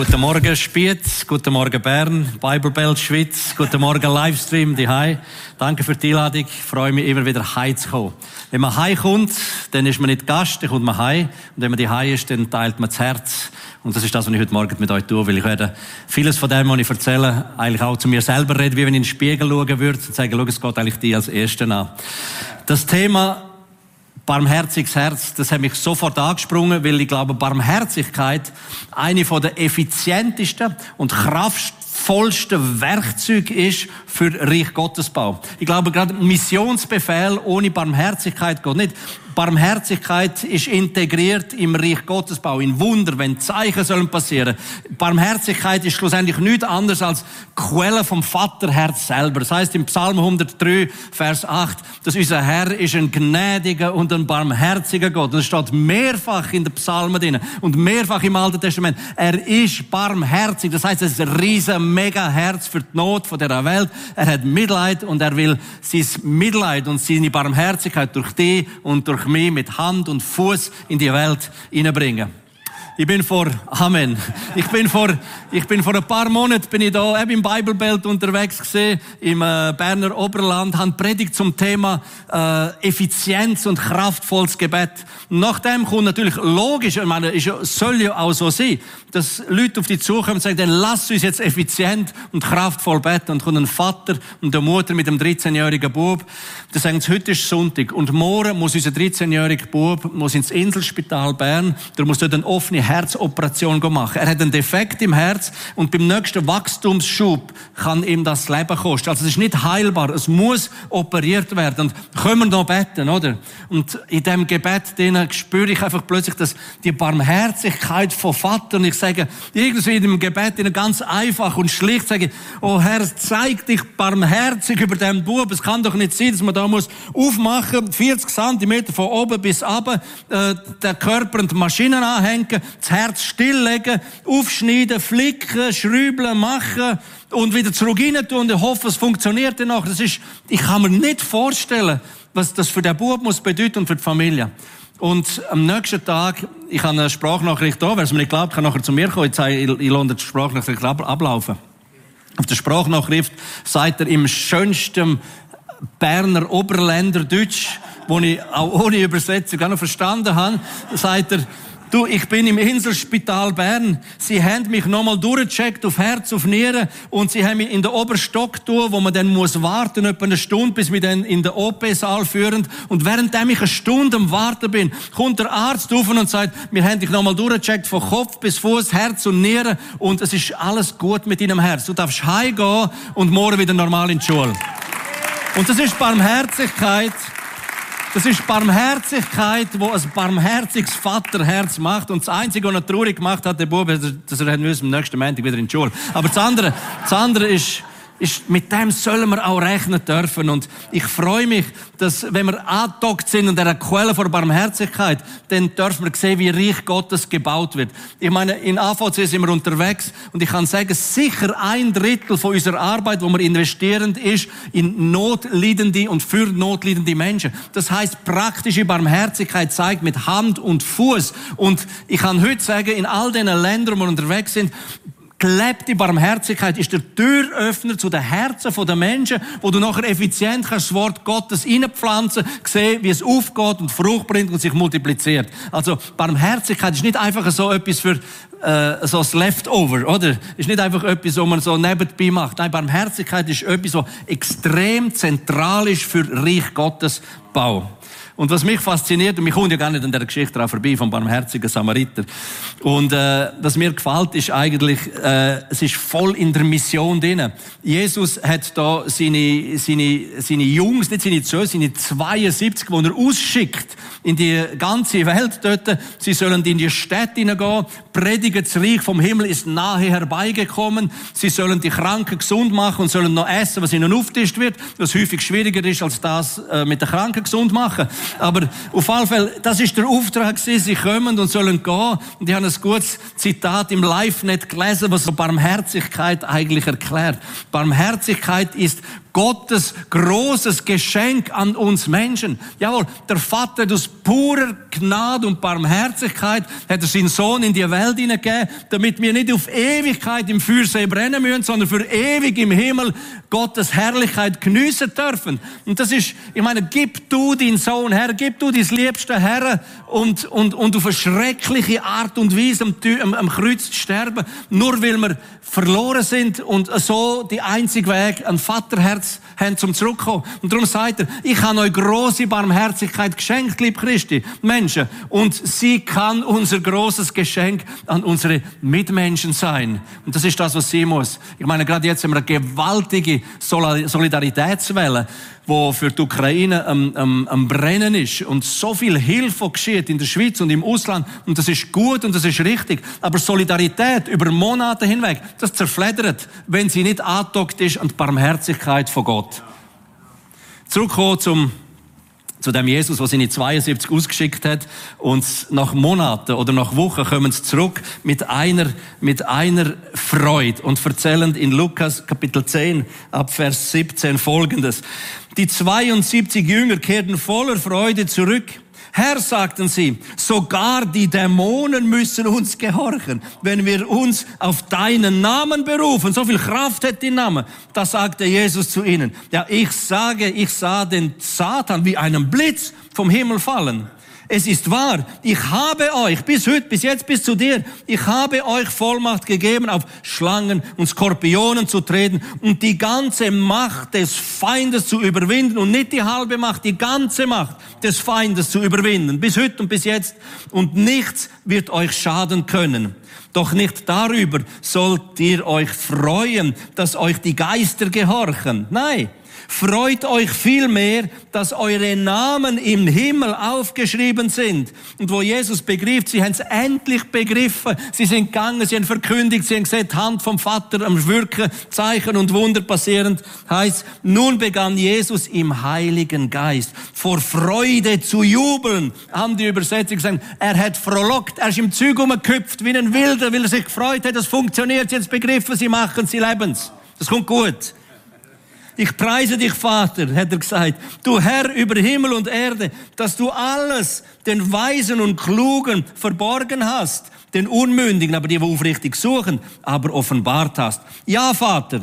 Guten Morgen Spiez, guten Morgen Bern, Bibelbelt Schweiz, guten Morgen Livestream Hai. Danke für die Einladung. Ich freue mich immer wieder heim zu kommen. Wenn man heim kommt, dann ist man nicht Gast, dann kommt man heim. Und wenn man die heim ist, dann teilt man das Herz. Und das ist das, was ich heute Morgen mit euch tue, weil ich werde vieles von dem, was ich erzähle, eigentlich auch zu mir selber reden, wie wenn ich in den Spiegel schauen würde und sagen, schau, es geht eigentlich die als Ersten an. Das Thema barmherziges Herz, das hat mich sofort angesprungen, weil ich glaube, Barmherzigkeit eine von der effizientesten und kraftvollsten Werkzeuge ist für Reich Gottesbau. Ich glaube, gerade Missionsbefehl ohne Barmherzigkeit geht nicht. Barmherzigkeit ist integriert im Reich Gottesbau, in Wunder, wenn Zeichen sollen passieren. Barmherzigkeit ist schlussendlich nichts anderes als Quelle vom Vaterherz selber. Das heißt im Psalm 103, Vers 8, dass unser Herr ist ein gnädiger und ein barmherziger Gott. Das steht mehrfach in den Psalmen drin und mehrfach im Alten Testament. Er ist barmherzig. Das heißt, er ist ein riesen mega Herz für die Not von der Welt. Er hat Mitleid und er will sein Mitleid und seine Barmherzigkeit durch die und durch mich mit Hand und Fuß in die Welt hineinbringen. Ich bin vor, Amen. Ich bin vor, ich bin vor ein paar Monaten bin ich da eben im Bibelbelt unterwegs gesehen, im äh, Berner Oberland, han Predigt zum Thema äh, Effizienz und kraftvolles Gebet. Nachdem kommt natürlich logisch, ich meine, es soll ja auch so sein, dass Leute auf die zukommen und sagen, dann lass uns jetzt effizient und kraftvoll beten. Und kommt ein Vater und eine Mutter mit einem 13-jährigen Bub. Die sagen, heute ist Sonntag und morgen muss unser 13-jähriger Bub muss ins Inselspital Bern, der muss dort eine offene Herzoperation machen. Er hat einen Defekt im Herz und beim nächsten Wachstumsschub kann ihm das Leben kosten. Also es ist nicht heilbar. Es muss operiert werden. Und können wir noch beten, oder? Und in dem Gebet denen spüre ich einfach plötzlich, dass die Barmherzigkeit von Vater und ich sage, irgendwie in dem Gebet ihnen ganz einfach und schlicht sage, oh Herr, zeig dich barmherzig über den Bub. Es kann doch nicht sein, dass man da muss aufmachen, 40 Zentimeter von oben bis runter, äh, der Körper und die Maschinen anhängen, das Herz stilllegen, aufschneiden, flicken, schrübeln, machen und wieder zurück rein tun und hoffen, es funktioniert dann noch. Das ist, ich kann mir nicht vorstellen, was das für den Bub muss bedeuten und für die Familie. Und am nächsten Tag, ich habe eine Sprachnachricht da, wer es mir nicht glaubt, kann nachher zu mir kommen, zeige, ich, ich lasse die Sprachnachricht ablaufen. Auf der Sprachnachricht sagt er im schönsten Berner Oberländer Deutsch, wo ich auch ohne Übersetzung auch noch verstanden habe, sagt er, Du, ich bin im Inselspital Bern. Sie haben mich nochmal durchgecheckt auf Herz, auf Nieren und sie haben mich in den Oberstock tun, wo man dann muss warten, etwa eine Stunde, bis wir dann in den OP-Saal führen. Und während ich eine Stunde am Warten bin, kommt der Arzt auf und sagt, wir haben dich nochmal durchgecheckt von Kopf bis Fuß, Herz und Nieren und es ist alles gut mit deinem Herz. Du darfst heimgehen und morgen wieder normal in die Schule. Und das ist Barmherzigkeit. Das ist Barmherzigkeit, wo ein barmherziges Vaterherz macht. Und das Einzige, was er traurig gemacht hat, der Bub, dass er am nächsten Montag wieder in die Schule. Aber das andere, das andere ist, ist, mit dem sollen wir auch rechnen dürfen. Und ich freue mich, dass, wenn wir angedockt sind an dieser Quelle vor Barmherzigkeit, dann dürfen wir sehen, wie Reich Gottes gebaut wird. Ich meine, in AVC sind wir unterwegs und ich kann sagen, sicher ein Drittel von unserer Arbeit, wo wir investieren, ist in notleidende und für notleidende Menschen. Das heißt, praktische Barmherzigkeit zeigt mit Hand und Fuß. Und ich kann heute sagen, in all den Ländern, wo wir unterwegs sind, gelebte Barmherzigkeit ist der Türöffner zu den Herzen der Menschen, wo du nachher effizient kannst das Wort Gottes reinpflanzen, sehen, wie es aufgeht und Frucht bringt und sich multipliziert. Also Barmherzigkeit ist nicht einfach so etwas für äh, so das Leftover, oder? Ist nicht einfach etwas, was man so nebenbei macht. Nein, Barmherzigkeit ist etwas, was extrem zentral ist für Reich Gottes Bau. Und was mich fasziniert, und mich kommt ja gar nicht an der Geschichte dran vorbei, vom barmherzigen Samariter. Und äh, was mir gefällt, ist eigentlich, äh, es ist voll in der Mission drin. Jesus hat da seine, seine, seine Jungs, nicht seine Söhne, seine 72, die er ausschickt in die ganze Welt dort. Sie sollen in die Städte hineingehen, predigen, das Reich vom Himmel ist nahe herbeigekommen. Sie sollen die Kranken gesund machen und sollen noch essen, was ihnen auftischt wird, was häufig schwieriger ist, als das äh, mit den Kranken gesund machen. Aber auf alle Fälle, das ist der Auftrag gewesen. Sie kommen und sollen gehen. Und ich habe ein gutes Zitat im Live-Net gelesen, was Barmherzigkeit eigentlich erklärt. Barmherzigkeit ist Gottes großes Geschenk an uns Menschen. Jawohl, der Vater aus purer Gnade und Barmherzigkeit hat er seinen Sohn in die Welt gegeben, damit wir nicht auf Ewigkeit im Feuersee brennen müssen, sondern für ewig im Himmel Gottes Herrlichkeit geniessen dürfen. Und das ist, ich meine, gib du deinen Sohn her, gib du dein liebste Herr und, und, und auf eine schreckliche Art und Weise am, am, am Kreuz zu sterben, nur weil wir verloren sind und so die einzige Weg ein Vaterherz haben zum Zurückkommen. Und darum sagt er, ich habe euch große Barmherzigkeit geschenkt, lieb Christi, Menschen. Und sie kann unser großes Geschenk an unsere Mitmenschen sein. Und das ist das, was sie muss. Ich meine, gerade jetzt haben wir eine gewaltige Solidaritätswelle wo für die Ukraine am, am, am Brennen ist und so viel Hilfe geschieht in der Schweiz und im Ausland und das ist gut und das ist richtig. Aber Solidarität über Monate hinweg, das zerfleddert, wenn sie nicht angedockt ist an die Barmherzigkeit von Gott. Zurückkommen zum zu dem Jesus, der seine 72 ausgeschickt hat. Und nach Monaten oder nach Wochen kommen sie zurück mit einer, mit einer Freude und erzählen in Lukas Kapitel 10 ab Vers 17 folgendes. Die 72 Jünger kehrten voller Freude zurück Herr, sagten sie, sogar die Dämonen müssen uns gehorchen, wenn wir uns auf deinen Namen berufen. So viel Kraft hat die Name. Da sagte Jesus zu ihnen, ja, ich sage, ich sah den Satan wie einen Blitz vom Himmel fallen. Es ist wahr, ich habe euch bis heute, bis jetzt, bis zu dir, ich habe euch Vollmacht gegeben, auf Schlangen und Skorpionen zu treten und die ganze Macht des Feindes zu überwinden und nicht die halbe Macht, die ganze Macht des Feindes zu überwinden, bis heute und bis jetzt. Und nichts wird euch schaden können. Doch nicht darüber sollt ihr euch freuen, dass euch die Geister gehorchen. Nein, Freut euch vielmehr, dass eure Namen im Himmel aufgeschrieben sind. Und wo Jesus begriff, sie haben es endlich begriffen. Sie sind gegangen, sie haben verkündigt, sie haben gesagt, Hand vom Vater am Wirken, Zeichen und Wunder passierend, heißt, nun begann Jesus im Heiligen Geist vor Freude zu jubeln, haben die Übersetzung gesagt. Er hat frohlockt, er ist im Zug umgeküpft wie ein Wilder, weil er sich gefreut hat, das funktioniert, jetzt begriffen, sie machen, sie leben's. Das kommt gut. Ich preise dich, Vater, hat er gesagt, du Herr über Himmel und Erde, dass du alles den Weisen und Klugen verborgen hast, den Unmündigen, aber die, die aufrichtig suchen, aber offenbart hast. Ja, Vater,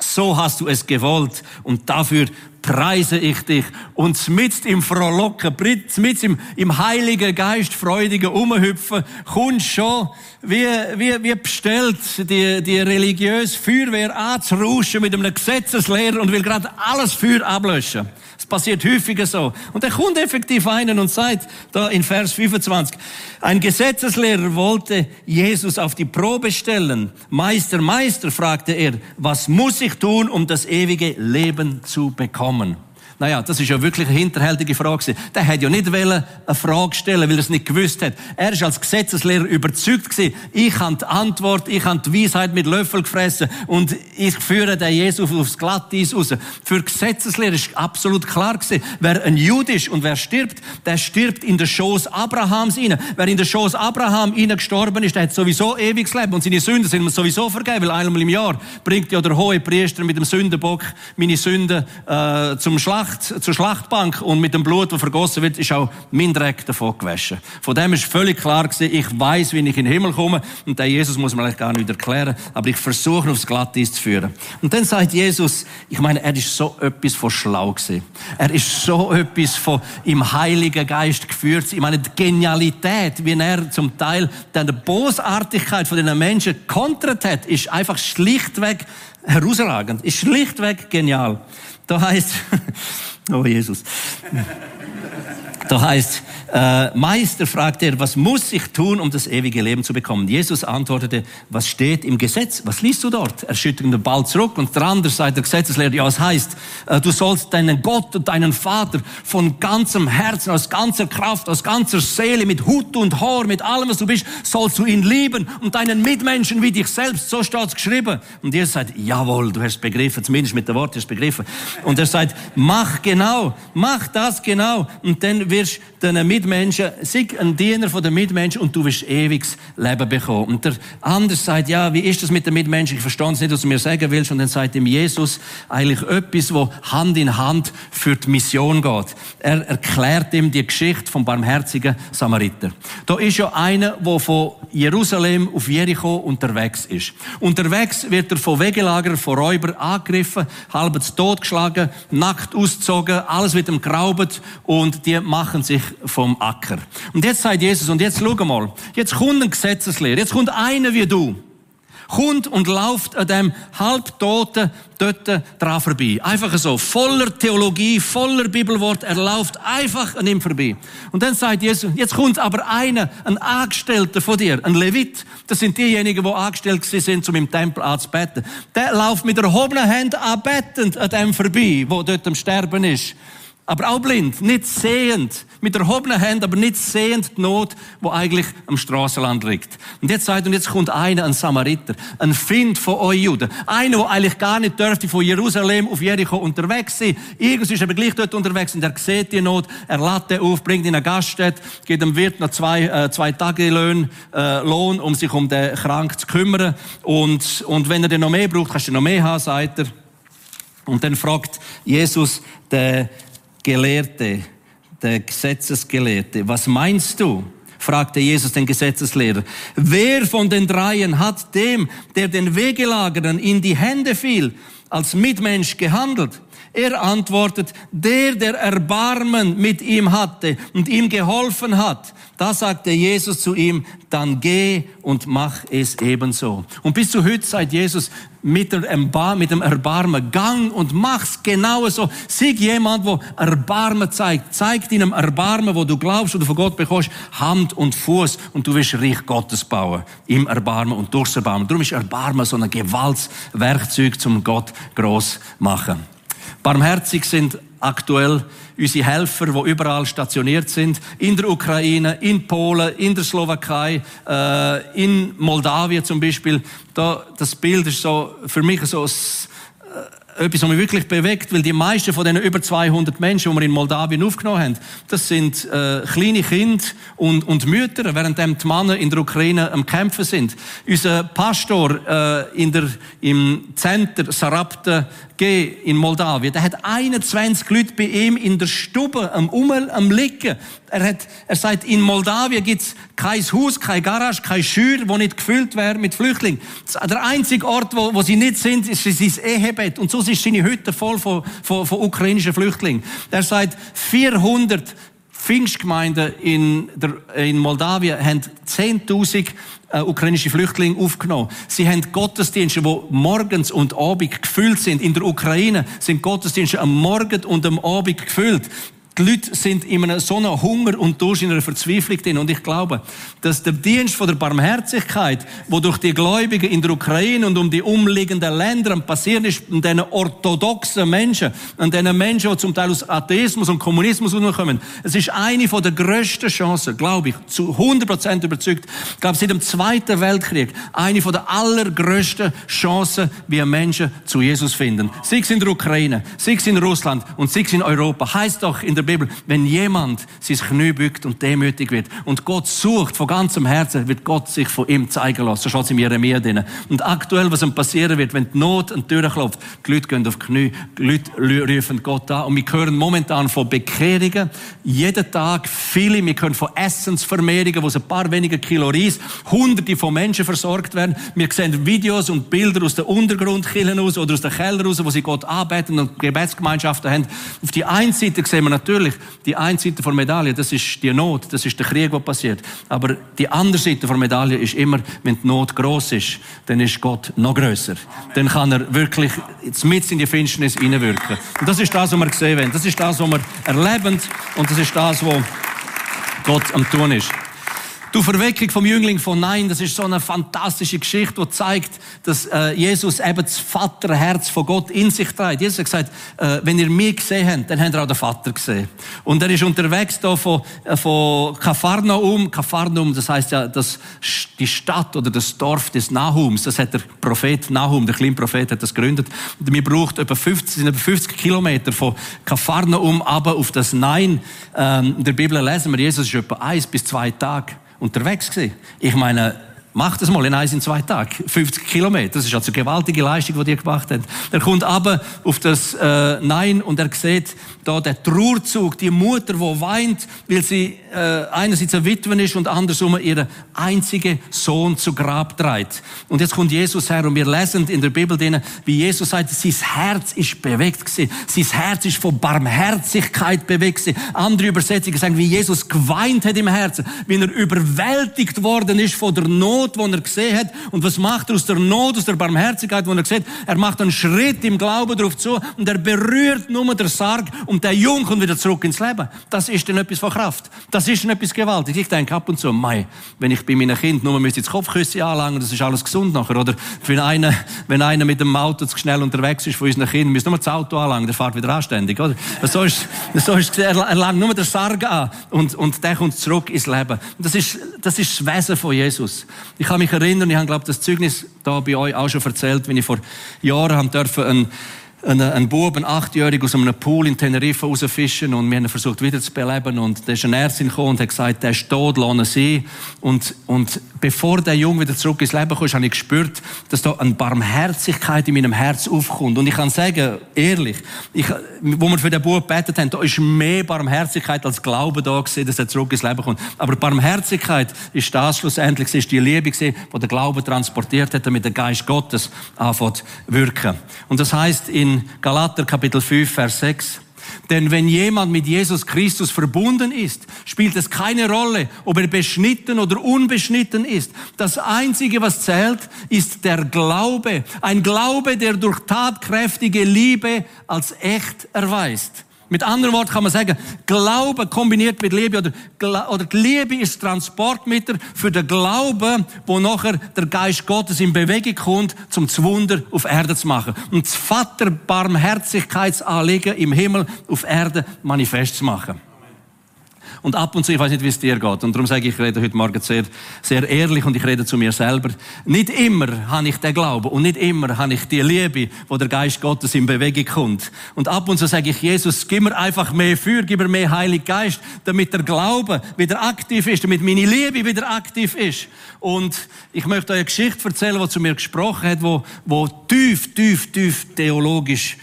so hast du es gewollt und dafür preise ich dich. Und mit im Frohlocken, mit im, im Heiligen Geist freudigen Umhüpfen, kommst schon wie, wie, wie bestellt die, die religiöse Feuerwehr anzurauschen mit einem Gesetzeslehrer und will gerade alles Feuer ablöschen. Es passiert häufiger so. Und er kommt effektiv einen und sagt, da in Vers 25, ein Gesetzeslehrer wollte Jesus auf die Probe stellen. Meister, Meister, fragte er, was muss ich tun, um das ewige Leben zu bekommen? Naja, das ist ja wirklich eine hinterhältige Frage. Der hat ja nicht eine Frage stellen, weil er es nicht gewusst hat. Er ist als Gesetzeslehrer überzeugt gewesen. Ich habe die Antwort, ich habe die Weisheit mit Löffel gefressen und ich führe den Jesus aufs Glatteis raus. Für Gesetzeslehrer ist absolut klar gewesen, wer ein Jude ist und wer stirbt, der stirbt in der Schoß Abrahams rein. Wer in der Schoß Abraham rein gestorben ist, der hat sowieso ewiges Leben und seine Sünden sind ihm sowieso vergeben, weil einmal im Jahr bringt ja der hohe Priester mit dem Sündenbock meine Sünden äh, zum Schlacht Schlacht, zur Schlachtbank und mit dem Blut, das vergossen wird, ist auch mein Dreck davon gewaschen. Von dem ist völlig klar gewesen, ich weiß, wie ich in den Himmel komme und der Jesus muss mir eigentlich gar nicht erklären, aber ich versuche aufs Glatteis zu führen. Und dann sagt Jesus, ich meine, er ist so etwas von schlau gewesen. Er ist so etwas von im Heiligen Geist geführt. Ich meine, die Genialität, wie er zum Teil dann die Bosartigkeit von den Menschen kontert hat, ist einfach schlichtweg herausragend, ist schlichtweg genial. Da heißt, oh Jesus. Da heißt, äh, Meister, fragte er, was muss ich tun, um das ewige Leben zu bekommen? Jesus antwortete, was steht im Gesetz? Was liest du dort? Er schüttelt den Ball zurück und der andere sagt, der Gesetzeslehrer, ja, es heißt, äh, du sollst deinen Gott und deinen Vater von ganzem Herzen, aus ganzer Kraft, aus ganzer Seele, mit Hut und Haar, mit allem, was du bist, sollst du ihn lieben und deinen Mitmenschen wie dich selbst. So steht es geschrieben. Und Jesus sagt, jawohl, du hast begriffen, zumindest mit der Wort hast begriffen. Und er sagt, mach genau, mach das genau. Und dann wird wirst deinen Mitmenschen, sei ein Diener von den Mitmenschen und du wirst ewiges Leben bekommen. Und der andere sagt, ja, wie ist das mit den Mitmenschen? Ich verstehe es nicht, was du mir sagen willst. Und dann sagt ihm Jesus eigentlich etwas, wo Hand in Hand für die Mission geht. Er erklärt ihm die Geschichte vom barmherzigen Samariter. Da ist ja einer, der von Jerusalem auf Jericho unterwegs ist. Unterwegs wird er von Wegelager, von Räubern angegriffen, halb zu Tod geschlagen, nackt ausgezogen, alles wird ihm geraubt und die machen sich vom Acker. Und jetzt sagt Jesus, und jetzt schau mal, jetzt kommt ein Gesetzeslehrer, jetzt kommt einer wie du, kommt und läuft an dem halbtoten dort dran vorbei. Einfach so, voller Theologie, voller Bibelwort, er läuft einfach an ihm vorbei. Und dann sagt Jesus, jetzt kommt aber einer, ein Angestellter von dir, ein Levit, das sind diejenigen, die angestellt sind, um im Tempel anzubeten. Der läuft mit erhobener Hand anbetend an dem vorbei, wo dort am Sterben ist aber auch blind, nicht sehend, mit erhobenen Händen, aber nicht sehend die Not, wo eigentlich am Straßenland liegt. Und jetzt sagt, und jetzt kommt einer, ein Samariter, ein Find von euch Juden, einer, der eigentlich gar nicht dürfte von Jerusalem auf Jericho unterwegs sein. Irgendwas ist aber gleich dort unterwegs und er sieht die Not, er lädt den auf, bringt ihn in eine Gaststätte, gibt dem Wirt noch zwei, äh, zwei Tage Lohn, äh, Lohn, um sich um den Krank zu kümmern. Und, und wenn er den noch mehr braucht, kannst du noch mehr haben, sagt er. Und dann fragt Jesus den Gelehrte, der Gesetzesgelehrte, was meinst du? fragte Jesus den Gesetzeslehrer. Wer von den dreien hat dem, der den Wegelagerern in die Hände fiel, als Mitmensch gehandelt? Er antwortet, der, der Erbarmen mit ihm hatte und ihm geholfen hat. Da sagte Jesus zu ihm, dann geh und mach es ebenso. Und bis zu heute sagt Jesus mit, dem Erbarmen, gang und mach's genau so. Sieg jemand, wo Erbarmen zeigt. Zeig deinem Erbarmen, wo du glaubst, du von Gott bekommst, Hand und Fuß und du wirst Reich Gottes bauen. Im Erbarmen und durchs Erbarmen. Darum ist Erbarmen so ein Gewaltswerkzeug zum Gott groß machen. Barmherzig sind aktuell unsere Helfer, die überall stationiert sind, in der Ukraine, in Polen, in der Slowakei, äh, in Moldawien zum Beispiel. Da, das Bild ist so für mich so äh, etwas, was mich wirklich bewegt, weil die meisten von diesen über 200 Menschen, die wir in Moldawien aufgenommen haben, das sind äh, kleine Kinder und, und Mütter, während die Männer in der Ukraine am Kämpfen sind. Unser Pastor äh, in der, im Center Sarabte in Moldawien. Der hat 21 Leute bei ihm in der Stube am Ummel, am Liegen. Er hat, er sagt, in Moldawien gibt's kein Haus, kein Garage, kein Schür, wo nicht gefüllt wäre mit Flüchtlingen. Der einzige Ort, wo, wo sie nicht sind, ist sein Ehebett. Und so ist seine Hütte voll von, von, von ukrainischen Flüchtlingen. Er sagt, 400 Pfingstgemeinden in, der, in Moldawien haben 10.000 äh, ukrainische Flüchtlinge aufgenommen. Sie haben Gottesdienste, wo morgens und abend gefüllt sind. In der Ukraine sind Gottesdienste am Morgen und am Abend gefüllt. Die Leute sind in einem so einem Hunger und Durst, in einer Verzweiflung drin. Und ich glaube, dass der Dienst von der Barmherzigkeit, wo durch die Gläubigen in der Ukraine und um die umliegenden Länder passiert ist, an diesen orthodoxen Menschen, an diesen Menschen, die zum Teil aus Atheismus und Kommunismus kommen, es ist eine von der grössten Chancen, glaube ich, zu 100% überzeugt, ich glaube, seit dem Zweiten Weltkrieg, eine von der allergrößten Chancen, wie Menschen zu Jesus finden. Sei es in der Ukraine, sei es in Russland und sei es in Europa. Heißt doch in der Bibel, wenn jemand sein Knie bückt und demütig wird und Gott sucht von ganzem Herzen, wird Gott sich von ihm zeigen lassen. So steht es in Jeremia drin. Und aktuell, was ihm passieren wird, wenn die Not an die Tür klopft, die Leute gehen auf die Knie, die Leute rufen Gott an. Und wir hören momentan von Bekehrungen, jeden Tag viele, wir hören von Essensvermehrungen, wo es ein paar weniger Kilo Reis, hunderte von Menschen versorgt werden. Wir sehen Videos und Bilder aus den Untergrundkillen aus oder aus den Kellern raus, wo sie Gott arbeiten und Gebetsgemeinschaften haben. Auf die einen Seite sehen wir natürlich natürlich, die eine Seite der Medaille, das ist die Not, das ist der Krieg, der passiert. Aber die andere Seite der Medaille ist immer, wenn die Not groß ist, dann ist Gott noch größer. Dann kann er wirklich mit in die Finsternis hineinwirken. Und das ist das, was wir gesehen haben. Das ist das, was wir erleben und das ist das, was Gott am tun ist. Die Verweckung vom Jüngling von Nein, das ist so eine fantastische Geschichte, die zeigt, dass äh, Jesus eben das Vaterherz von Gott in sich trägt. Jesus hat gesagt, äh, wenn ihr mich gesehen habt, dann habt ihr auch den Vater gesehen. Und er ist unterwegs da von, äh, von Kapharnaum. Kapharnaum, das heißt ja, das, die Stadt oder das Dorf des Nahums. Das hat der Prophet Nahum, der kleine Prophet, hat das gegründet. Und wir braucht etwa 50, sind etwa 50 Kilometer von Kapharnaum aber auf das Nein. Ähm, in der Bibel lesen wir, Jesus ist etwa eins bis zwei Tage unterwegs gewesen. Ich meine, Mach das mal in eins in zwei Tagen. 50 Kilometer. Das ist also eine gewaltige Leistung, die die gemacht haben. Er kommt aber auf das äh, Nein und er sieht da den Trauerzug, die Mutter, die weint, weil sie äh, einerseits eine Witwe ist und andersrum ihren einzigen Sohn zu Grab trägt. Und jetzt kommt Jesus her und wir lesen in der Bibel denen, wie Jesus sagt, sein Herz ist bewegt gewesen. Sein Herz ist von Barmherzigkeit bewegt gewesen. Andere Übersetzungen sagen, wie Jesus geweint hat im Herzen, wie er überwältigt worden ist von der Not, die er gesehen hat. Und was macht er aus der Not, aus der Barmherzigkeit, die er sieht? Er macht einen Schritt im Glauben darauf zu und er berührt nur den Sarg und der Jung kommt wieder zurück ins Leben. Das ist dann etwas von Kraft. Das ist dann etwas gewaltig. Ich denke ab und zu, mei, wenn ich bei meinen Kindern nur müsste jetzt Kopfküsse anlangen, das ist alles gesund nachher. Oder wenn einer, wenn einer mit dem Auto zu schnell unterwegs ist von unseren Kindern, müsste nur das Auto anlangen, der fährt wieder anständig, oder? So ist, so ist, er, er langt nur den Sarg an und, und der kommt zurück ins Leben. Das ist, das ist das Wesen von Jesus. Ich kann mich erinnern, ich habe, glaube das Zeugnis da bei euch auch schon erzählt, wenn ich vor Jahren haben dürfen, ein, ein, ein Bub, ein Achtjähriger, aus einem Pool in Teneriffa rausfischen und wir haben ihn versucht wieder zu beleben und da ist eine Ärztin gekommen und hat gesagt, der ist tot, lass ihn und, und bevor der Junge wieder zurück ins Leben kommt, habe ich gespürt, dass da eine Barmherzigkeit in meinem Herz aufkommt und ich kann sagen, ehrlich, ich, wo wir für den Bub gebetet haben, da ist mehr Barmherzigkeit als Glaube da gewesen, dass er zurück ins Leben kommt. Aber Barmherzigkeit ist das schlussendlich, ist die Liebe gewesen, die der Glaube transportiert hat, damit der Geist Gottes anfängt wirken. Und das heißt in in Galater Kapitel 5, Vers 6. Denn wenn jemand mit Jesus Christus verbunden ist, spielt es keine Rolle, ob er beschnitten oder unbeschnitten ist. Das Einzige, was zählt, ist der Glaube. Ein Glaube, der durch tatkräftige Liebe als echt erweist. Mit anderen Worten kann man sagen, Glaube kombiniert mit Liebe oder, oder die Liebe ist Transportmittel für den Glauben, wo nachher der Geist Gottes in Bewegung kommt, zum Wunder auf Erde zu machen. Und das Vater Barmherzigkeitsanliegen im Himmel auf Erde manifest zu machen. Und ab und zu, ich weiß nicht, wie es dir geht. Und darum sage ich, ich rede heute Morgen sehr, sehr ehrlich und ich rede zu mir selber. Nicht immer habe ich den Glauben und nicht immer habe ich die Liebe, wo der Geist Gottes in Bewegung kommt. Und ab und zu sage ich, Jesus, gib mir einfach mehr für, gib mir mehr Heilig Geist, damit der Glaube wieder aktiv ist, damit meine Liebe wieder aktiv ist. Und ich möchte euch eine Geschichte erzählen, die zu mir gesprochen hat, wo, wo tief, tief, tief theologisch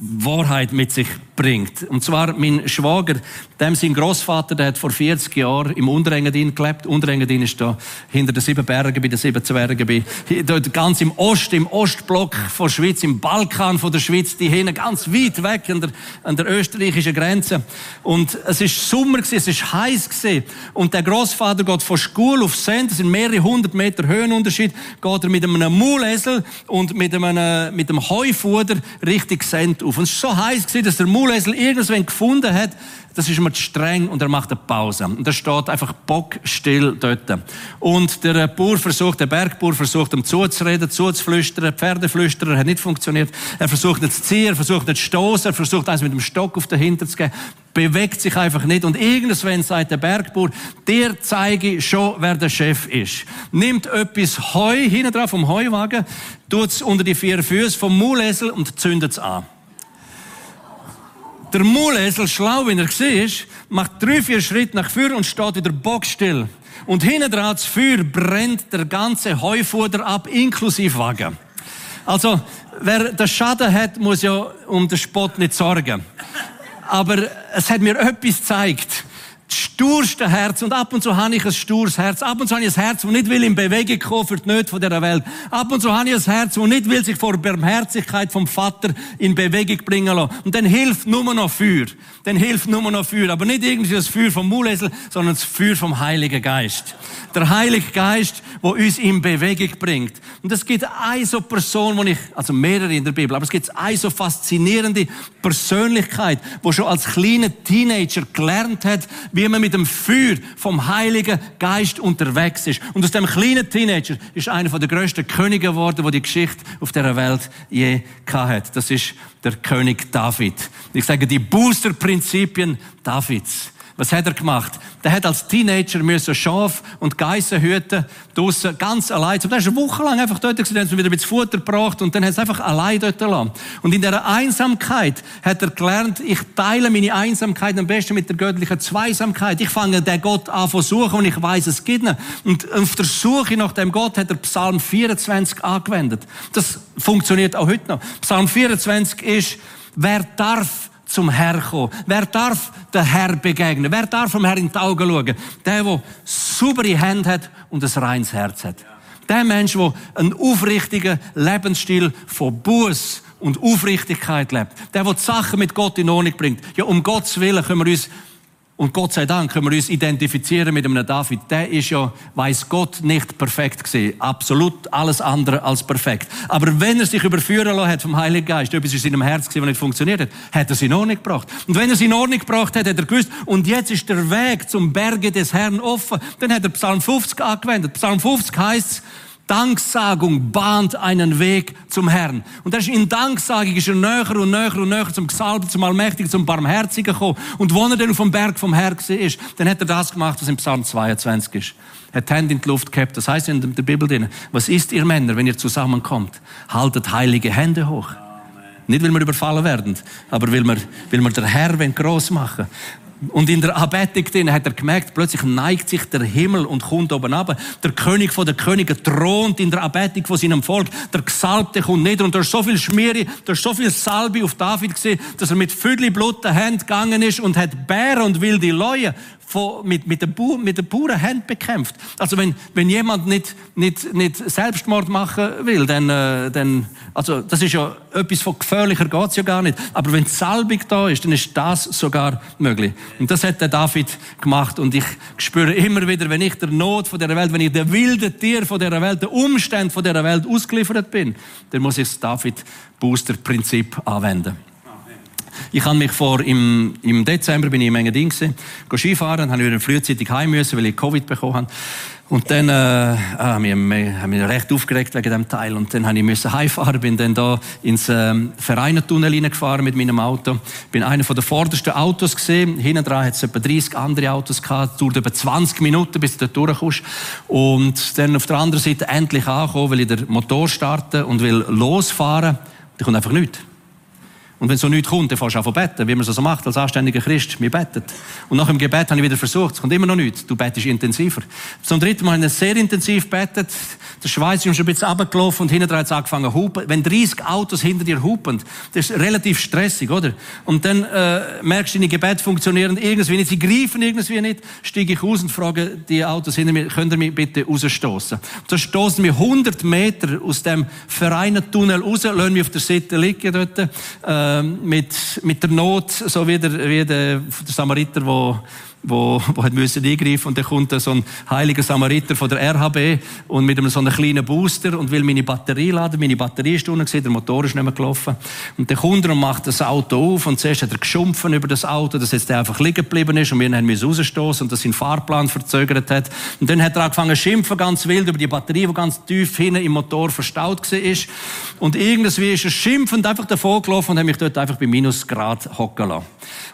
Wahrheit mit sich bringt. Und zwar mein Schwager, dem sein Großvater, der hat vor 40 Jahren im Unterengadin gelebt. Unterengadin ist da hinter den sieben Bergen, bei den sieben Zwergen, bei, dort ganz im Ost, im Ostblock von Schweiz, im Balkan von der Schweiz, die hinten ganz weit weg an der, an der österreichischen Grenze. Und es ist Sommer gewesen, es ist heiß gewesen. Und der Großvater geht von Schule auf Send, das sind mehrere hundert Meter Höhenunterschied, geht er mit einem Maulesel und mit einem, mit einem Heufuder Richtung Send auf. Und es ist so heiß gewesen, dass der Maulesel irgendwann gefunden hat, das ist immer zu streng und er macht eine Pause. Und er steht einfach bockstill dort. Und der Bauer versucht, der Bergbauer versucht, ihm zuzureden, zuzuflüstern, Pferdeflüsterer hat nicht funktioniert. Er versucht nicht zu ziehen, er versucht nicht zu stoßen, er versucht eins mit dem Stock auf den Hinter zu gehen, bewegt sich einfach nicht. Und irgendwann sagt der Bergbauer, dir zeige ich schon, wer der Chef ist. Nimmt etwas Heu hinten drauf vom Heuwagen, tut es unter die vier Füße vom Maulesel und zündet es an. Der Maulesel, schlau wie er war, macht drei, vier Schritte nach vorne und steht wieder bockstill. Und hinten dran das Feuer brennt der ganze Heufuder ab, inklusive Wagen. Also, wer den Schaden hat, muss ja um den Spott nicht sorgen. Aber es hat mir etwas gezeigt sturste Herz. Und ab und zu habe ich ein stures Herz. Ab und zu habe ich ein Herz, das nicht will in Bewegung kommen für die Nöte dieser Welt. Ab und zu habe ich ein Herz, das nicht will sich vor Barmherzigkeit vom Vater in Bewegung bringen lassen. Und dann hilft nur noch Feuer. Dann hilft nur noch Feuer. Aber nicht irgendwie das Feuer vom Maulesel, sondern das Feuer vom Heiligen Geist. Der Heilige Geist, der uns in Bewegung bringt. Und es gibt eine so Person, wo ich, also mehrere in der Bibel, aber es gibt eine so faszinierende Persönlichkeit, die schon als kleiner Teenager gelernt hat, wie man mit dem Feuer vom Heiligen Geist unterwegs ist. Und aus dem kleinen Teenager ist einer der grössten Könige geworden, wo die Geschichte auf der Welt je hat. Das ist der König David. Ich sage die Booster-Prinzipien Davids. Was hat er gemacht? Der hat als Teenager müssen Schaf und Geissen hüten, draussen, ganz allein. Der ist eine Woche lang einfach dort gewesen, dann hat er wieder ein bisschen Futter gebracht und dann hat er einfach allein dort gelassen. Und in dieser Einsamkeit hat er gelernt, ich teile meine Einsamkeit am besten mit der göttlichen Zweisamkeit. Ich fange den Gott an zu suchen und ich weiß, es gibt ihn. Und auf der Suche nach dem Gott hat er Psalm 24 angewendet. Das funktioniert auch heute noch. Psalm 24 ist, wer darf zum Herr kommen? Wer darf der Herr begegnen? Wer darf vom Herr in die Augen schauen? Der, der saubere Hände hat und ein reines Herz hat. Der Mensch, der einen aufrichtigen Lebensstil von Buß und Aufrichtigkeit lebt. Der, der die Sachen mit Gott in Ordnung bringt. Ja, um Gottes Willen können wir uns und Gott sei Dank können wir uns identifizieren mit einem David. Der ist ja, weiß Gott, nicht perfekt gewesen. Absolut alles andere als perfekt. Aber wenn er sich überführen lassen hat vom Heiligen Geist, etwas in seinem Herz gewesen, was nicht funktioniert hat, hat er es in Ordnung gebracht. Und wenn er es in Ordnung gebracht hat, hat er gewusst, und jetzt ist der Weg zum Berge des Herrn offen. Dann hat er Psalm 50 angewendet. Psalm 50 heißt, Danksagung bahnt einen Weg zum Herrn. Und das ist in Danksagung ist er näher und näher und näher zum Gesalbten, zum Allmächtigen, zum Barmherzigen gekommen. Und wo er dann vom Berg vom Herrn ist, dann hat er das gemacht, was im Psalm 22 ist. Er hat die Hände in die Luft gehabt. Das heißt in der Bibel drin, was ist ihr Männer, wenn ihr zusammenkommt? Haltet heilige Hände hoch. Nicht, weil wir überfallen werden, aber weil wir, weil wir den Herr groß machen und in der Anbetung drin hat er gemerkt, plötzlich neigt sich der Himmel und kommt oben ab. Der König von den Königen thront in der Anbetung von seinem Volk. Der Gesalbte kommt nieder und da ist so viel Schmiere, da ist so viel Salbe auf David gesehen, dass er mit Viertel Blut der Hand gegangen ist und hat Bären und wilde Leute mit, mit, der Bu Hand bekämpft. Also wenn, wenn jemand nicht, nicht, nicht Selbstmord machen will, dann, äh, dann, also das ist ja etwas von gefährlicher geht's ja gar nicht. Aber wenn Salbung da ist, dann ist das sogar möglich. Und das hat der David gemacht und ich spüre immer wieder, wenn ich der Not von der Welt, wenn ich der wilde Tier von der Welt, der Umstand von der Welt ausgeliefert bin, dann muss ich das David-Booster-Prinzip anwenden. Ich habe mich vor, im, im Dezember bin ich in Engadin gewesen, Skifahren, habe ich wieder frühzeitig heim müssen, weil ich Covid bekommen habe. Und dann äh, ah, wir haben mich recht aufgeregt wegen dem Teil. Und dann habe ich müssen heimfahren, bin dann da ins ähm, Vereinentunnel hineingefahren mit meinem Auto. Bin einer von den vordersten Autos gesehen. Hinten dran hat es etwa 30 andere Autos gehabt. Dauert etwa 20 Minuten, bis du da durchkommst. Und dann auf der anderen Seite endlich ankommen, weil ich den Motor starte und will losfahren. Da kommt einfach nichts. Und wenn so nichts kommt, dann fährst du an beten, wie man so macht als anständiger Christ. Wir beten. Und nach dem Gebet habe ich wieder versucht, es kommt immer noch nichts. Du betest intensiver. Zum dritten Mal habe ich sehr intensiv betet. Der Schweiz ist schon ein bisschen runtergelaufen und hinten hat es angefangen zu hupen. Wenn 30 Autos hinter dir hupen, das ist relativ stressig, oder? Und dann äh, merkst du, deine Gebete funktionieren irgendwie nicht, sie greifen irgendwie nicht, steige ich aus und frage die Autos hinter mir, könnt ihr mich bitte rausstoßen? So stoßen wir 100 Meter aus dem Vereinentunnel raus, lassen mich auf der Seite liegen dort, äh, mit, mit der Not, so wie der, wie der, der Samariter, der wo, wo hat müssen eingreifen und dann kommt da so ein heiliger Samariter von der RHB und mit einem so einem kleinen Booster und will meine Batterie laden. Meine Batterie ist unten, der Motor ist nicht mehr gelaufen. Und dann kommt er und macht das Auto auf und zuerst hat er geschumpfen über das Auto, dass jetzt der einfach liegen geblieben ist und wir haben müssen rausstoßen und das seinen Fahrplan verzögert hat. Und dann hat er angefangen zu schimpfen, ganz wild über die Batterie, die ganz tief hinten im Motor verstaut war. Und irgendwie ist er schimpfend einfach davor gelaufen und hat mich dort einfach bei Minusgrad hocken lassen.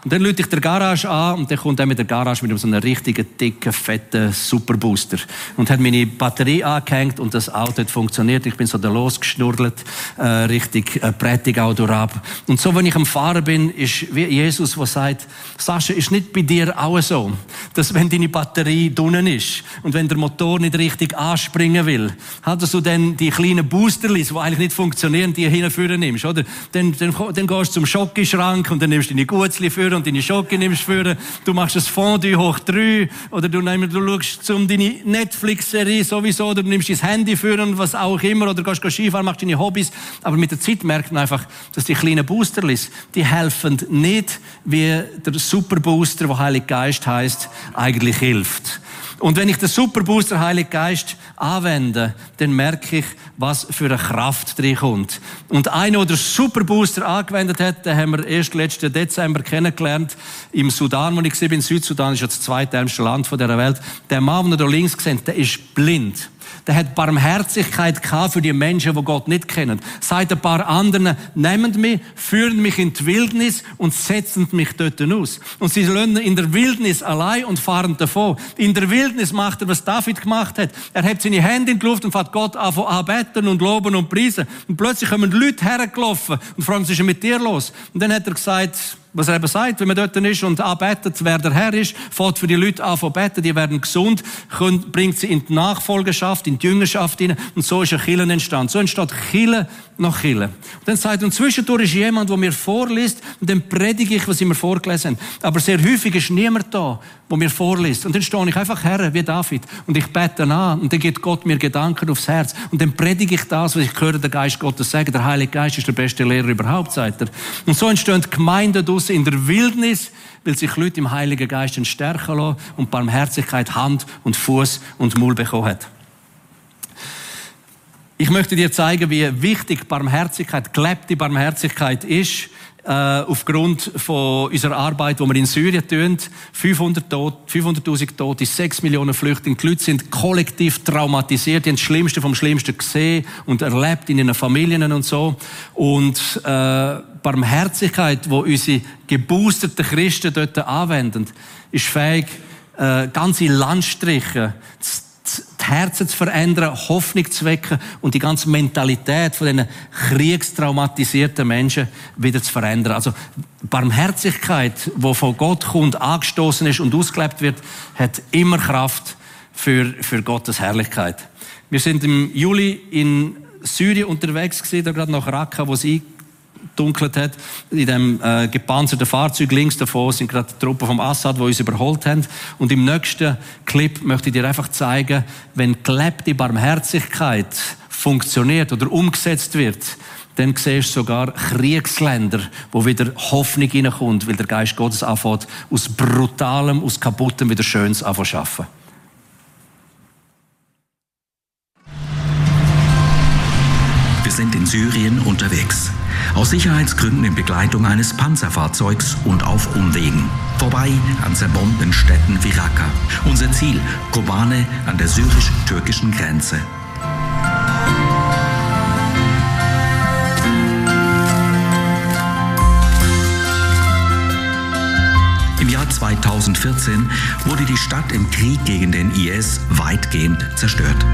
Und dann lüte ich der Garage an und dann kommt er mit der Garage mit so einem richtigen, dicken, fetten Superbooster. Und hat meine Batterie angehängt und das Auto hat funktioniert. Ich bin so da losgeschnurrt, äh, richtig äh, Prättigau durchab. Und so, wenn ich am Fahren bin, ist wie Jesus, der sagt, Sascha, ist nicht bei dir auch so, dass wenn deine Batterie drinnen ist und wenn der Motor nicht richtig anspringen will, hast du dann die kleinen Boosterlis, die eigentlich nicht funktionieren, die hinführen nimmst, oder? Dann, dann, dann gehst du zum Schokischrank und dann nimmst du deine Gutzli führen und deine Schoki nimmst führen. Du machst das Fondue hoch drei oder du, nimmst, du schaust zum deine Netflix-Serie sowieso oder du nimmst dein Handy führen und was auch immer oder gehst Skifahren, machst deine Hobbys. Aber mit der Zeit merkt man einfach, dass die kleinen Boosterlis, die helfen nicht, wie der Superbooster, der Heilig Geist heißt, eigentlich hilft. Und wenn ich den Superbooster Heilige Geist anwende, dann merke ich, was für eine Kraft drin kommt. Und einer, der Superbooster angewendet hat, den haben wir erst letzten Dezember kennengelernt, im Sudan, wo ich war, in Südsudan, ist ja das zweitärmste Land dieser Welt. Der Mann, den ihr da links seht, der ist blind der hat Barmherzigkeit gehabt für die Menschen, die Gott nicht kennen. Sagt ein paar anderen, nehmt mich, führen mich in die Wildnis und setzen mich dort aus. Und sie lösen in der Wildnis allein und fahren davon. In der Wildnis macht er, was David gemacht hat. Er hebt seine Hände in die Luft und fährt Gott an anbeten und loben und preisen. Und plötzlich kommen Leute hergelaufen und fragen, was ist mit dir los? Und dann hat er gesagt, was er eben sagt, wenn man dort ist und anbetet, wer der Herr ist, fällt für die Leute an von beten, die werden gesund, bringt sie in die Nachfolgerschaft, in die Jüngerschaft hinein und so ist ein Killen entstanden. So entsteht Kille nach Kille. Und dann sagt, und zwischendurch ist jemand, der mir vorliest und dann predige ich, was sie mir vorgelesen haben. Aber sehr häufig ist niemand da, der mir vorliest. Und dann stehe ich einfach her, wie David, und ich bete an und dann gibt Gott mir Gedanken aufs Herz und dann predige ich das, was ich höre, der Geist Gottes sagen. Der Heilige Geist ist der beste Lehrer überhaupt, sagt er. Und so entstehen Gemeinden draussen in der Wildnis, weil sich Leute im Heiligen Geist stärken lassen und Barmherzigkeit Hand und Fuß und Maul bekommen hat. Ich möchte dir zeigen, wie wichtig Barmherzigkeit, gelebte Barmherzigkeit ist, äh, aufgrund von unserer Arbeit, die wir in Syrien tun. 500.000 Tote, 500 Tote, 6 Millionen Flüchtlinge. Die Leute sind kollektiv traumatisiert, die haben das Schlimmste vom Schlimmsten gesehen und erlebt in ihren Familien und so. Und äh, Barmherzigkeit, wo unsere geboosterten Christen dort anwenden, ist fähig, äh, ganze Landstriche zu die Herzen zu verändern, Hoffnung zu wecken und die ganze Mentalität von diesen kriegstraumatisierten Menschen wieder zu verändern. Also Barmherzigkeit, wo von Gott kommt, angestoßen ist und ausgelebt wird, hat immer Kraft für, für Gottes Herrlichkeit. Wir sind im Juli in Syrien unterwegs gewesen, da gerade nach Raqqa, wo sie dunkelt hat. In dem äh, gepanzerten Fahrzeug links davon sind gerade die Truppen vom Assad, die uns überholt haben. Und im nächsten Clip möchte ich dir einfach zeigen, wenn gelebte Barmherzigkeit funktioniert oder umgesetzt wird, dann siehst du sogar Kriegsländer, wo wieder Hoffnung hineinkommt, weil der Geist Gottes anfängt, aus Brutalem, aus Kaputtem wieder Schönes anfangen Wir sind in Syrien unterwegs. Aus Sicherheitsgründen in Begleitung eines Panzerfahrzeugs und auf Umwegen. Vorbei an zerbombten Städten wie Raqqa. Unser Ziel, Kobane an der syrisch-türkischen Grenze. Im Jahr 2014 wurde die Stadt im Krieg gegen den IS weitgehend zerstört.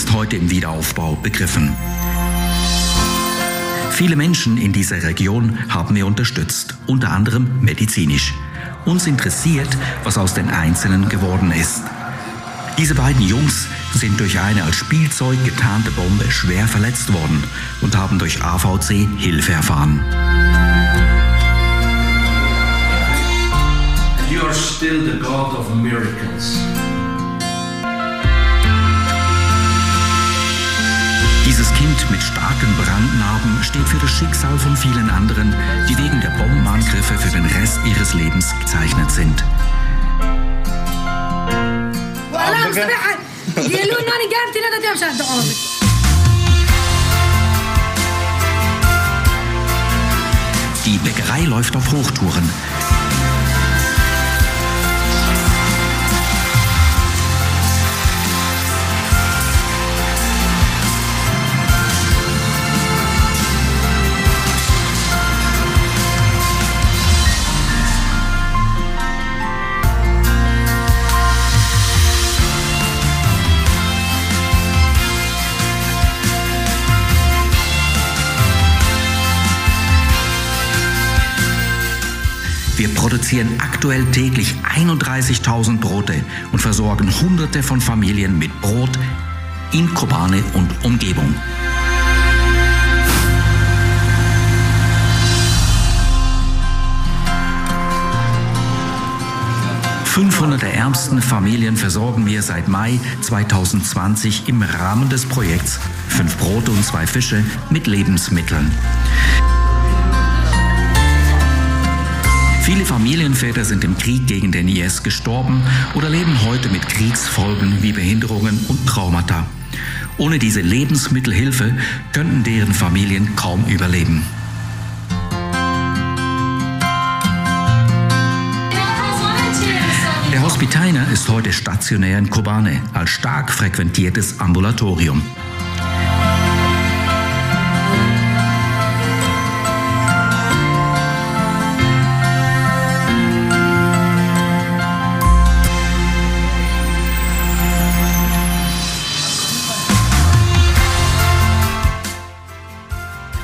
Ist heute im Wiederaufbau begriffen. Viele Menschen in dieser Region haben wir unterstützt, unter anderem medizinisch. Uns interessiert, was aus den Einzelnen geworden ist. Diese beiden Jungs sind durch eine als Spielzeug getarnte Bombe schwer verletzt worden und haben durch AVC Hilfe erfahren. You are still the God of miracles. Dieses Kind mit starken Brandnarben steht für das Schicksal von vielen anderen, die wegen der Bombenangriffe für den Rest ihres Lebens gezeichnet sind. Die Bäckerei läuft auf Hochtouren. Wir produzieren aktuell täglich 31.000 Brote und versorgen Hunderte von Familien mit Brot in Kobane und Umgebung. 500 der ärmsten Familien versorgen wir seit Mai 2020 im Rahmen des Projekts Fünf Brote und zwei Fische mit Lebensmitteln. Viele Familienväter sind im Krieg gegen den IS gestorben oder leben heute mit Kriegsfolgen wie Behinderungen und Traumata. Ohne diese Lebensmittelhilfe könnten deren Familien kaum überleben. Der Hospitainer ist heute stationär in Kobane als stark frequentiertes Ambulatorium.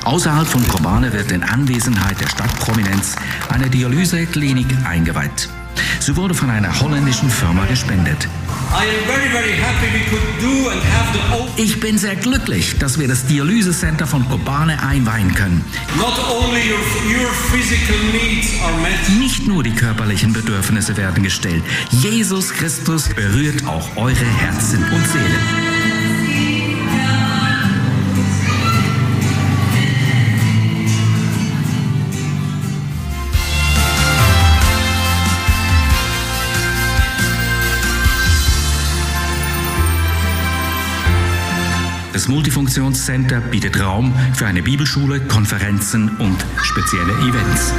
Außerhalb von Kobane wird in Anwesenheit der Stadtprominenz eine Dialyseklinik eingeweiht. Sie wurde von einer holländischen Firma gespendet. Ich bin sehr glücklich, dass wir das Dialysecenter von Kobane einweihen können. Nicht nur die körperlichen Bedürfnisse werden gestellt. Jesus Christus berührt auch eure Herzen und Seelen. Das Multifunktionscenter bietet Raum für eine Bibelschule, Konferenzen und spezielle Events.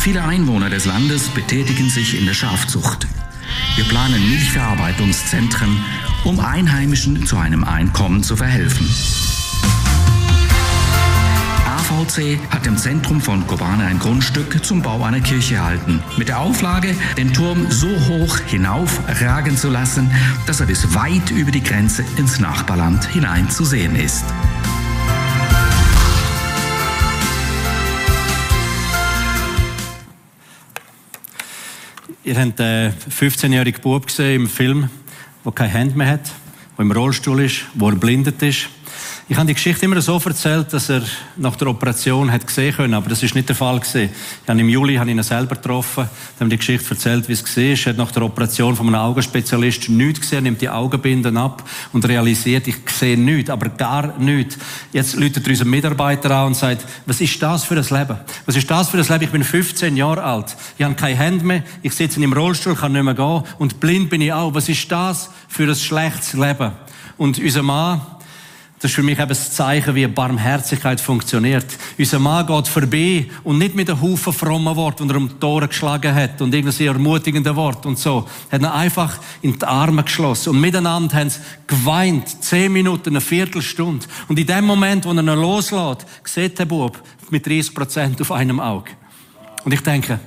Viele Einwohner des Landes betätigen sich in der Schafzucht. Wir planen Milchverarbeitungszentren, um Einheimischen zu einem Einkommen zu verhelfen. AVC hat im Zentrum von Kobane ein Grundstück zum Bau einer Kirche erhalten. Mit der Auflage, den Turm so hoch hinaufragen zu lassen, dass er bis weit über die Grenze ins Nachbarland hinein zu sehen ist. Ihr habt einen 15-jährigen Bub gesehen im Film, der keine Hand mehr hat, der im Rollstuhl ist, der erblindet ist. Ich habe die Geschichte immer so erzählt, dass er nach der Operation hat gesehen können, aber das ist nicht der Fall gewesen. Im Juli habe ich ihn selber getroffen, habe die Geschichte erzählt, wie es war. Er hat nach der Operation von einem Augenspezialist nichts gesehen, nimmt die Augenbinden ab und realisiert, ich sehe nichts, aber gar nichts. Jetzt läutet er unseren Mitarbeiter an und sagt, was ist das für ein Leben? Was ist das für ein Leben? Ich bin 15 Jahre alt. Ich habe keine Hände mehr. Ich sitze im Rollstuhl, kann nicht mehr gehen. Und blind bin ich auch. Was ist das für ein schlechtes Leben? Und unser Mann, das ist für mich eben das Zeichen, wie Barmherzigkeit funktioniert. Unser Mann geht vorbei und nicht mit einem Haufen frommen Wort, und er um die Tore geschlagen hat und irgendein sehr ermutigende Wort und so. Hat ihn einfach in die Arme geschlossen und miteinander haben sie geweint. Zehn Minuten, eine Viertelstunde. Und in dem Moment, wo er ihn loslässt, sieht der Bub mit 30 Prozent auf einem Auge. Und ich denke,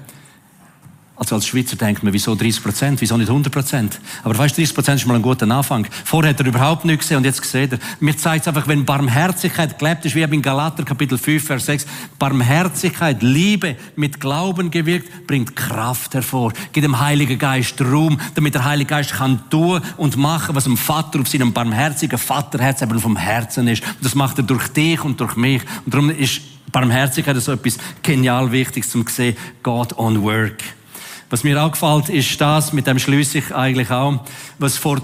also als Schweizer denkt man, wieso 30 Prozent, wieso nicht 100 Prozent? Aber weißt, 30 Prozent ist mal ein guter Anfang. Vorher hat er überhaupt nichts gesehen und jetzt sieht er. Mir zeigt es einfach, wenn Barmherzigkeit gelebt ist, wie in Galater Kapitel 5, Vers 6, Barmherzigkeit, Liebe mit Glauben gewirkt, bringt Kraft hervor, gibt dem Heiligen Geist Ruhm, damit der Heilige Geist kann tun und machen, was dem Vater auf seinem barmherzigen Vaterherz eben vom Herzen ist. Und das macht er durch dich und durch mich. Und darum ist Barmherzigkeit so etwas genial Wichtiges zum sehen, God on Work. Was mir auch gefällt, ist das, mit dem schließe ich eigentlich auch, was vor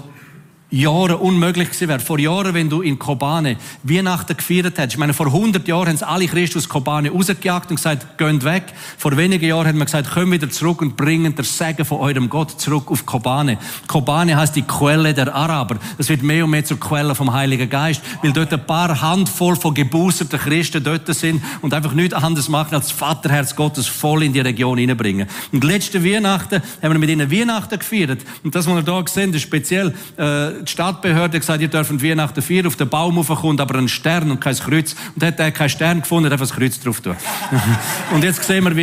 Jahren unmöglich gewesen wäre. Vor Jahren, wenn du in Kobane Weihnachten gefeiert hättest. Ich meine, vor 100 Jahren haben sie alle Christen aus Kobane rausgejagt und gesagt, geht weg. Vor wenigen Jahren hat man gesagt, komm wieder zurück und bringen das Segen von eurem Gott zurück auf Kobane. Kobane heißt die Quelle der Araber. Das wird mehr und mehr zur Quelle vom Heiligen Geist, weil dort ein paar Handvoll von geboosterten Christen dort sind und einfach nichts anderes machen, als das Vaterherz Gottes voll in die Region hineinbringen. Und letzte Weihnachten haben wir mit ihnen Weihnachten gefeiert. Und das, was wir da sehen, ist speziell, äh, die Stadtbehörde gesagt, ihr dürft Weihnachten feiern, auf den Baum kommt aber ein Stern und kein Kreuz. Und hat er keinen Stern gefunden, einfach das Kreuz drauf tun. und jetzt sehen wir,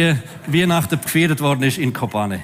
wie Weihnachten gefeiert worden ist in Kobane.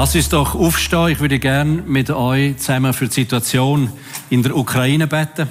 Lass uns doch aufstehen. Ich würde gerne mit euch zusammen für die Situation in der Ukraine beten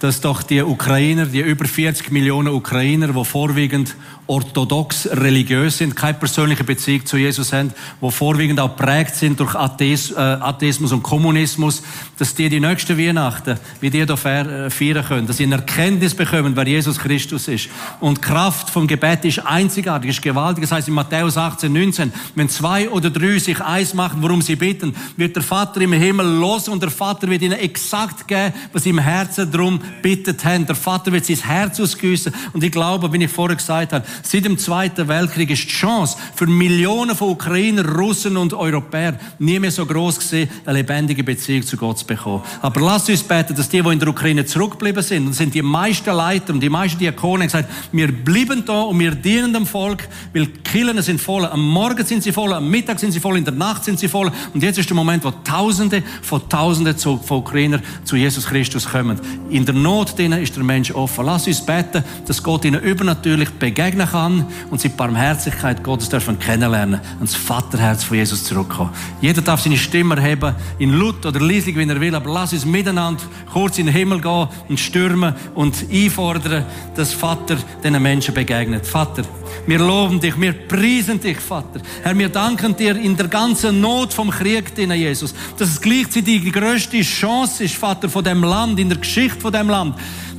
dass doch die Ukrainer, die über 40 Millionen Ukrainer, die vorwiegend orthodox religiös sind, keine persönliche Beziehung zu Jesus haben, die vorwiegend auch prägt sind durch äh, Atheismus und Kommunismus, dass die die nächsten Weihnachten, wie die hier äh, feiern können, dass sie eine Erkenntnis bekommen, wer Jesus Christus ist. Und Kraft vom Gebet ist einzigartig, ist gewaltig. Das heißt in Matthäus 18, 19, wenn zwei oder drei sich eins machen, worum sie bitten, wird der Vater im Himmel los und der Vater wird ihnen exakt geben, was im Herzen drum bittet haben. Der Vater wird sein Herz ausgüssen. Und ich glaube, wie ich vorher gesagt habe, seit dem Zweiten Weltkrieg ist die Chance für Millionen von Ukrainer, Russen und Europäern nie mehr so groß gewesen, eine lebendige Beziehung zu Gott zu bekommen. Aber lasst uns beten, dass die, die in der Ukraine zurückgeblieben sind, und sind die meisten Leiter und die meisten Diakonen gesagt, wir bleiben da und wir dienen dem Volk, weil die Kirchen sind voll. Am Morgen sind sie voll, am Mittag sind sie voll, in der Nacht sind sie voll. Und jetzt ist der Moment, wo Tausende von Tausenden von Ukrainer zu Jesus Christus kommen. In der Not denen ist der Mensch offen. Lass uns beten, dass Gott ihnen übernatürlich begegnen kann und sie die Barmherzigkeit Gottes dürfen kennenlernen und das Vaterherz von Jesus zurückkommen. Jeder darf seine Stimme erheben, in Lut oder leislich, wie er will, aber lass uns miteinander kurz in den Himmel gehen und stürmen und einfordern, dass Vater diesen Menschen begegnet. Vater, wir loben dich, wir priesen dich, Vater. Herr, wir danken dir in der ganzen Not vom Krieg, Jesus, dass es gleichzeitig die größte Chance ist, Vater, von dem Land, in der Geschichte von dem Land,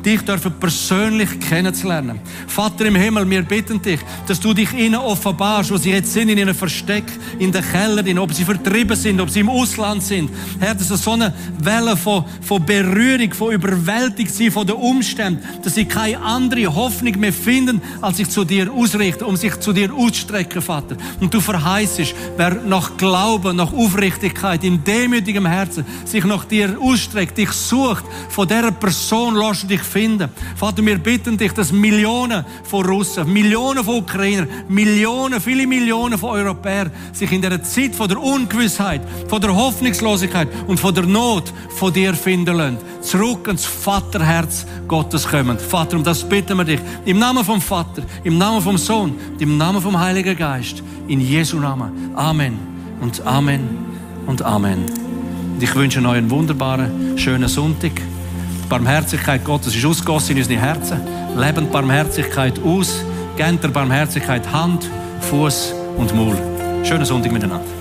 dich dürfen persönlich kennenzulernen. Vater im Himmel, wir bitten dich, dass du dich ihnen offenbarst, wo sie jetzt sind, in ihrem Versteck, in den Kellern, ob sie vertrieben sind, ob sie im Ausland sind. Herr, dass so eine Welle von, von Berührung, von überwältigt sind von den Umständen, dass sie keine andere Hoffnung mehr finden, als sich zu dir ausrichten, um sich zu dir auszustrecken, Vater. Und du verheißest, wer nach Glauben, nach Aufrichtigkeit, in demütigem Herzen sich nach dir ausstreckt, dich sucht, von dieser Person lässt du dich finden. Vater, wir bitten dich, dass Millionen von Russen, Millionen von Ukrainern, Millionen, viele Millionen von Europäern sich in der Zeit von der Ungewissheit, von der Hoffnungslosigkeit und von der Not von dir finden lassen. Zurück ins Vaterherz Gottes kommen. Vater, um das bitten wir dich. Im Namen vom Vater, im Namen vom Sohn, im Namen vom Heiligen Geist. In Jesu Namen. Amen und Amen und Amen. Und ich wünsche euch einen wunderbaren, schönen Sonntag. Barmherzigkeit Gottes ist ausgossen in unsere Herzen. Leben Barmherzigkeit aus. Gebt der Barmherzigkeit Hand, Fuß und Maul. Schönen Sonntag miteinander.